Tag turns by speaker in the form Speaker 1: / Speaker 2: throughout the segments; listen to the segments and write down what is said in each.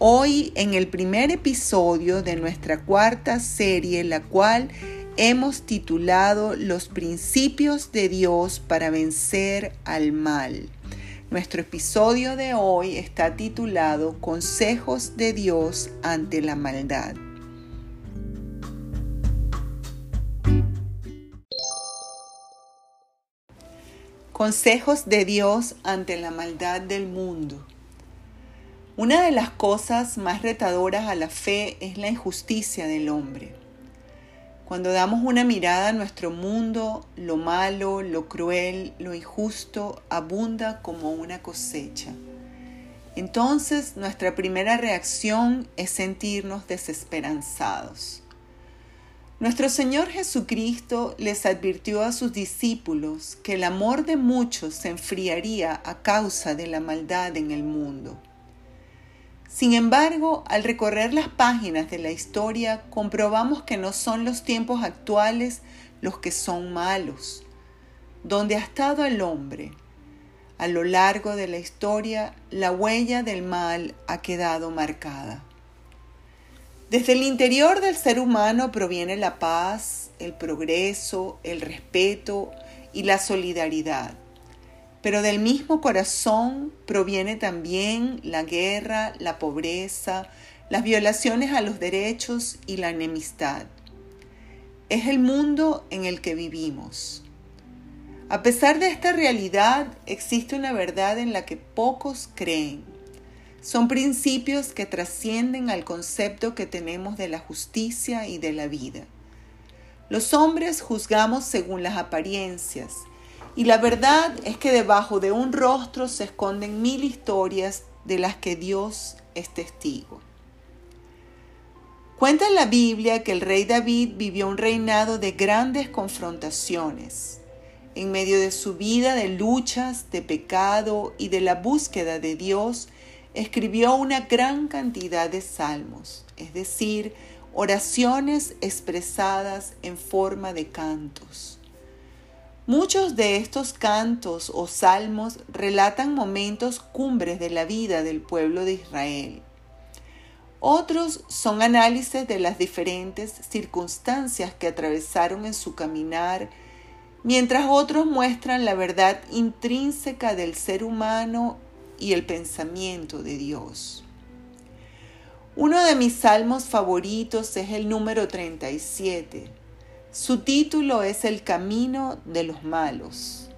Speaker 1: Hoy en el primer episodio de nuestra cuarta serie, la cual hemos titulado Los principios de Dios para vencer al mal. Nuestro episodio de hoy está titulado Consejos de Dios ante la maldad. Consejos de Dios ante la maldad del mundo. Una de las cosas más retadoras a la fe es la injusticia del hombre. Cuando damos una mirada a nuestro mundo, lo malo, lo cruel, lo injusto abunda como una cosecha. Entonces nuestra primera reacción es sentirnos desesperanzados. Nuestro Señor Jesucristo les advirtió a sus discípulos que el amor de muchos se enfriaría a causa de la maldad en el mundo. Sin embargo, al recorrer las páginas de la historia, comprobamos que no son los tiempos actuales los que son malos. Donde ha estado el hombre, a lo largo de la historia, la huella del mal ha quedado marcada. Desde el interior del ser humano proviene la paz, el progreso, el respeto y la solidaridad. Pero del mismo corazón proviene también la guerra, la pobreza, las violaciones a los derechos y la enemistad. Es el mundo en el que vivimos. A pesar de esta realidad, existe una verdad en la que pocos creen son principios que trascienden al concepto que tenemos de la justicia y de la vida. Los hombres juzgamos según las apariencias, y la verdad es que debajo de un rostro se esconden mil historias de las que Dios es testigo. Cuenta en la Biblia que el rey David vivió un reinado de grandes confrontaciones. En medio de su vida de luchas, de pecado y de la búsqueda de Dios, escribió una gran cantidad de salmos, es decir, oraciones expresadas en forma de cantos. Muchos de estos cantos o salmos relatan momentos cumbres de la vida del pueblo de Israel. Otros son análisis de las diferentes circunstancias que atravesaron en su caminar, mientras otros muestran la verdad intrínseca del ser humano y el pensamiento de Dios. Uno de mis salmos favoritos es el número 37. Su título es El camino de los malos.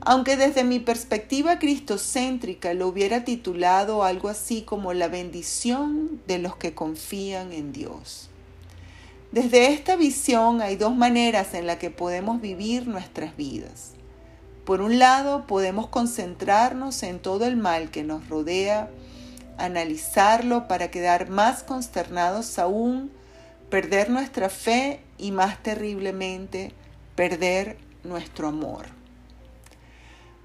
Speaker 1: Aunque desde mi perspectiva cristocéntrica lo hubiera titulado algo así como La bendición de los que confían en Dios. Desde esta visión hay dos maneras en las que podemos vivir nuestras vidas. Por un lado, podemos concentrarnos en todo el mal que nos rodea, analizarlo para quedar más consternados aún, perder nuestra fe y más terriblemente, perder nuestro amor.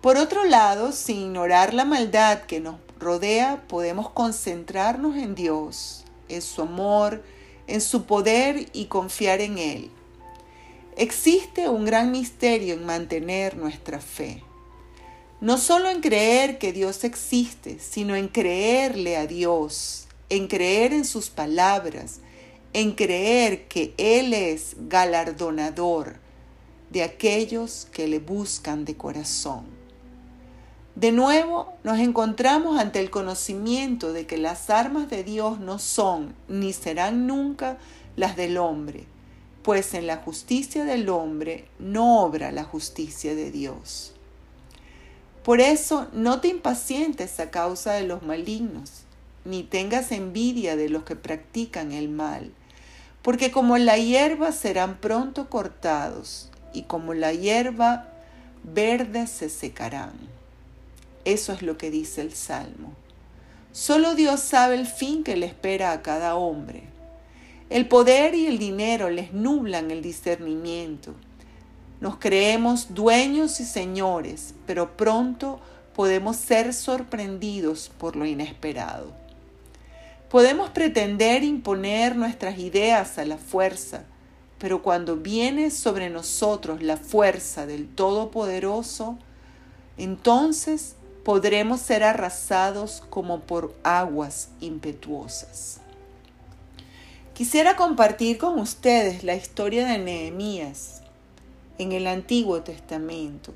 Speaker 1: Por otro lado, sin ignorar la maldad que nos rodea, podemos concentrarnos en Dios, en su amor, en su poder y confiar en Él. Existe un gran misterio en mantener nuestra fe. No solo en creer que Dios existe, sino en creerle a Dios, en creer en sus palabras, en creer que Él es galardonador de aquellos que le buscan de corazón. De nuevo nos encontramos ante el conocimiento de que las armas de Dios no son ni serán nunca las del hombre, pues en la justicia del hombre no obra la justicia de Dios. Por eso no te impacientes a causa de los malignos, ni tengas envidia de los que practican el mal, porque como la hierba serán pronto cortados, y como la hierba verde se secarán. Eso es lo que dice el Salmo. Solo Dios sabe el fin que le espera a cada hombre. El poder y el dinero les nublan el discernimiento. Nos creemos dueños y señores, pero pronto podemos ser sorprendidos por lo inesperado. Podemos pretender imponer nuestras ideas a la fuerza, pero cuando viene sobre nosotros la fuerza del Todopoderoso, entonces podremos ser arrasados como por aguas impetuosas. Quisiera compartir con ustedes la historia de Nehemías en el Antiguo Testamento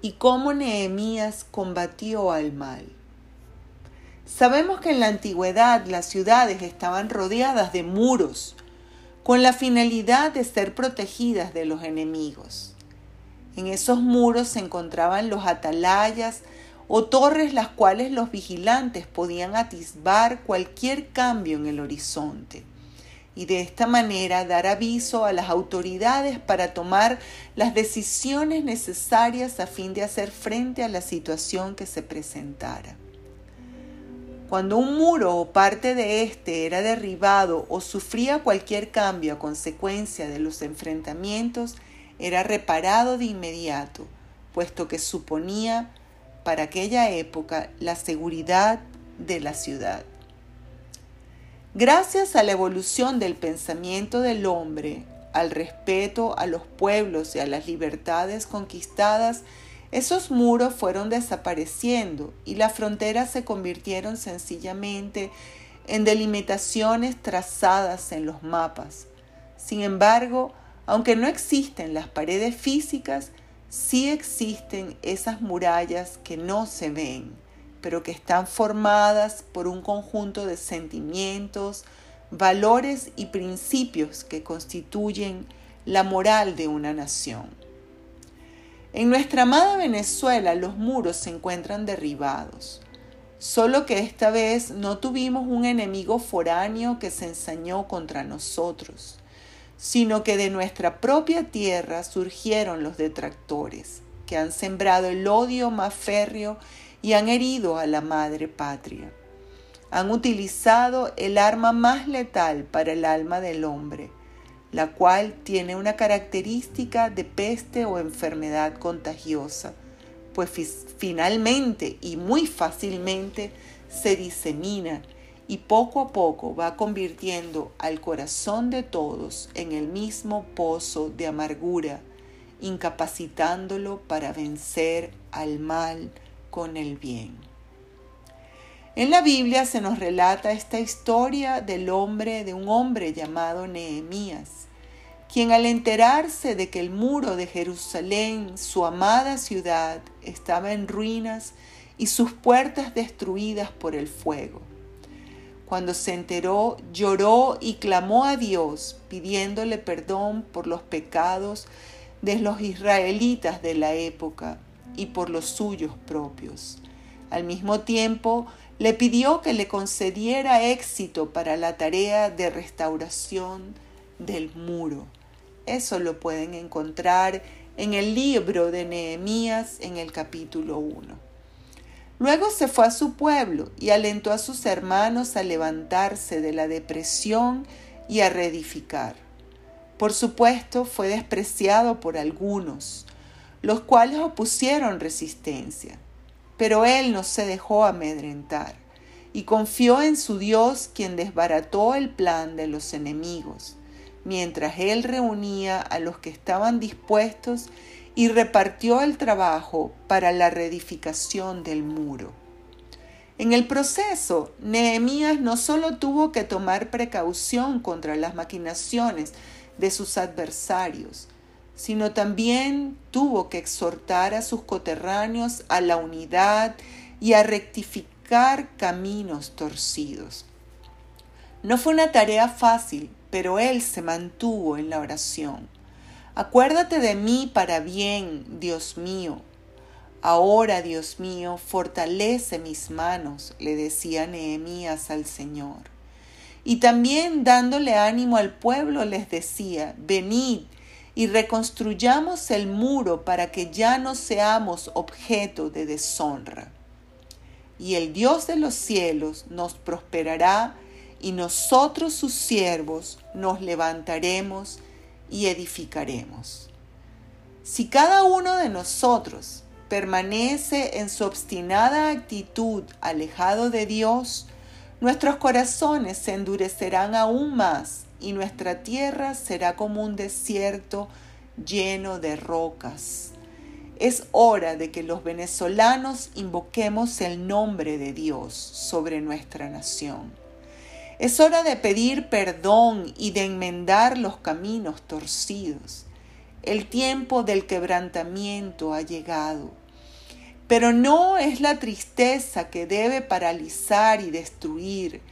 Speaker 1: y cómo Nehemías combatió al mal. Sabemos que en la antigüedad las ciudades estaban rodeadas de muros con la finalidad de ser protegidas de los enemigos. En esos muros se encontraban los atalayas o torres las cuales los vigilantes podían atisbar cualquier cambio en el horizonte y de esta manera dar aviso a las autoridades para tomar las decisiones necesarias a fin de hacer frente a la situación que se presentara. Cuando un muro o parte de éste era derribado o sufría cualquier cambio a consecuencia de los enfrentamientos, era reparado de inmediato, puesto que suponía para aquella época la seguridad de la ciudad. Gracias a la evolución del pensamiento del hombre, al respeto a los pueblos y a las libertades conquistadas, esos muros fueron desapareciendo y las fronteras se convirtieron sencillamente en delimitaciones trazadas en los mapas. Sin embargo, aunque no existen las paredes físicas, sí existen esas murallas que no se ven, pero que están formadas por un conjunto de sentimientos, valores y principios que constituyen la moral de una nación. En nuestra amada Venezuela los muros se encuentran derribados, solo que esta vez no tuvimos un enemigo foráneo que se ensañó contra nosotros sino que de nuestra propia tierra surgieron los detractores, que han sembrado el odio más férreo y han herido a la madre patria. Han utilizado el arma más letal para el alma del hombre, la cual tiene una característica de peste o enfermedad contagiosa, pues finalmente y muy fácilmente se disemina y poco a poco va convirtiendo al corazón de todos en el mismo pozo de amargura, incapacitándolo para vencer al mal con el bien. En la Biblia se nos relata esta historia del hombre, de un hombre llamado Nehemías, quien al enterarse de que el muro de Jerusalén, su amada ciudad, estaba en ruinas y sus puertas destruidas por el fuego, cuando se enteró, lloró y clamó a Dios pidiéndole perdón por los pecados de los israelitas de la época y por los suyos propios. Al mismo tiempo, le pidió que le concediera éxito para la tarea de restauración del muro. Eso lo pueden encontrar en el libro de Nehemías en el capítulo 1. Luego se fue a su pueblo y alentó a sus hermanos a levantarse de la depresión y a reedificar. Por supuesto, fue despreciado por algunos, los cuales opusieron resistencia. Pero él no se dejó amedrentar y confió en su Dios quien desbarató el plan de los enemigos, mientras él reunía a los que estaban dispuestos y repartió el trabajo para la reedificación del muro. En el proceso, Nehemías no solo tuvo que tomar precaución contra las maquinaciones de sus adversarios, sino también tuvo que exhortar a sus coterráneos a la unidad y a rectificar caminos torcidos. No fue una tarea fácil, pero él se mantuvo en la oración. Acuérdate de mí para bien, Dios mío. Ahora, Dios mío, fortalece mis manos, le decía Nehemías al Señor. Y también dándole ánimo al pueblo les decía, venid y reconstruyamos el muro para que ya no seamos objeto de deshonra. y el Dios de los cielos nos prosperará y nosotros sus siervos nos levantaremos y edificaremos. Si cada uno de nosotros permanece en su obstinada actitud alejado de Dios, nuestros corazones se endurecerán aún más y nuestra tierra será como un desierto lleno de rocas. Es hora de que los venezolanos invoquemos el nombre de Dios sobre nuestra nación. Es hora de pedir perdón y de enmendar los caminos torcidos. El tiempo del quebrantamiento ha llegado. Pero no es la tristeza que debe paralizar y destruir,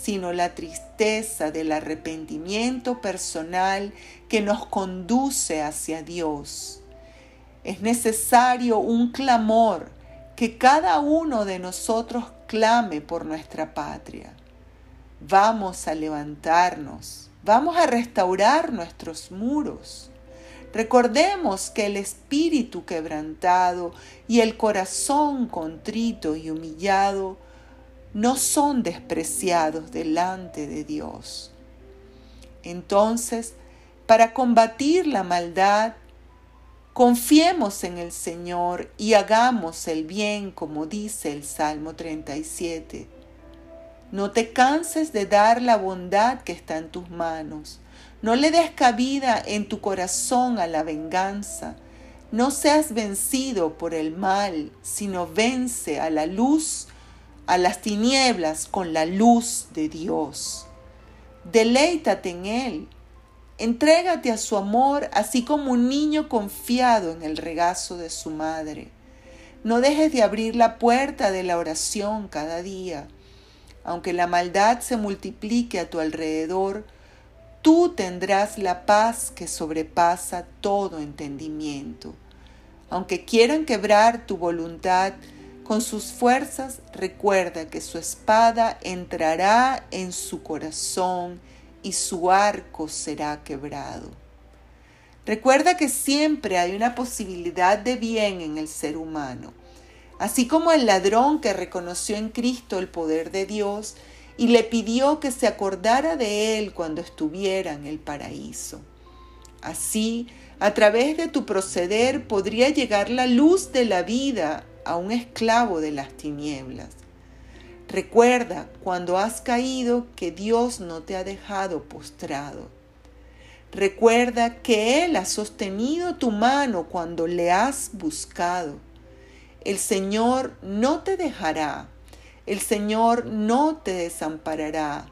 Speaker 1: sino la tristeza del arrepentimiento personal que nos conduce hacia Dios. Es necesario un clamor que cada uno de nosotros clame por nuestra patria. Vamos a levantarnos, vamos a restaurar nuestros muros. Recordemos que el espíritu quebrantado y el corazón contrito y humillado no son despreciados delante de Dios. Entonces, para combatir la maldad, Confiemos en el Señor y hagamos el bien como dice el Salmo 37. No te canses de dar la bondad que está en tus manos. No le des cabida en tu corazón a la venganza. No seas vencido por el mal, sino vence a la luz, a las tinieblas con la luz de Dios. Deleítate en Él Entrégate a su amor así como un niño confiado en el regazo de su madre. No dejes de abrir la puerta de la oración cada día. Aunque la maldad se multiplique a tu alrededor, tú tendrás la paz que sobrepasa todo entendimiento. Aunque quieran quebrar tu voluntad con sus fuerzas, recuerda que su espada entrará en su corazón y su arco será quebrado. Recuerda que siempre hay una posibilidad de bien en el ser humano, así como el ladrón que reconoció en Cristo el poder de Dios y le pidió que se acordara de él cuando estuviera en el paraíso. Así, a través de tu proceder podría llegar la luz de la vida a un esclavo de las tinieblas. Recuerda cuando has caído que Dios no te ha dejado postrado. Recuerda que Él ha sostenido tu mano cuando le has buscado. El Señor no te dejará. El Señor no te desamparará.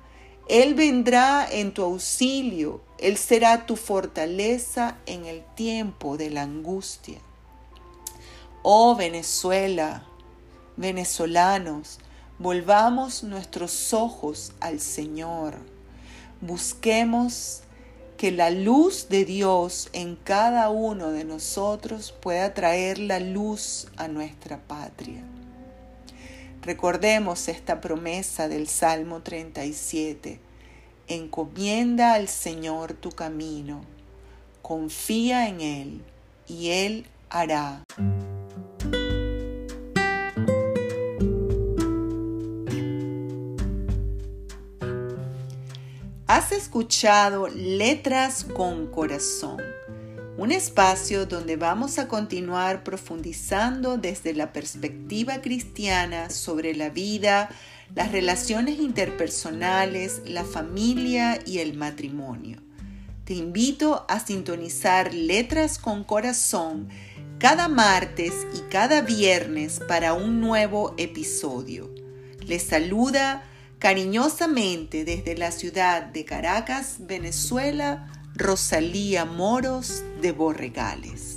Speaker 1: Él vendrá en tu auxilio. Él será tu fortaleza en el tiempo de la angustia. Oh Venezuela, venezolanos, Volvamos nuestros ojos al Señor. Busquemos que la luz de Dios en cada uno de nosotros pueda traer la luz a nuestra patria. Recordemos esta promesa del Salmo 37. Encomienda al Señor tu camino, confía en Él y Él hará. Has escuchado Letras con Corazón, un espacio donde vamos a continuar profundizando desde la perspectiva cristiana sobre la vida, las relaciones interpersonales, la familia y el matrimonio. Te invito a sintonizar Letras con Corazón cada martes y cada viernes para un nuevo episodio. Les saluda Cariñosamente desde la ciudad de Caracas, Venezuela, Rosalía Moros de Borregales.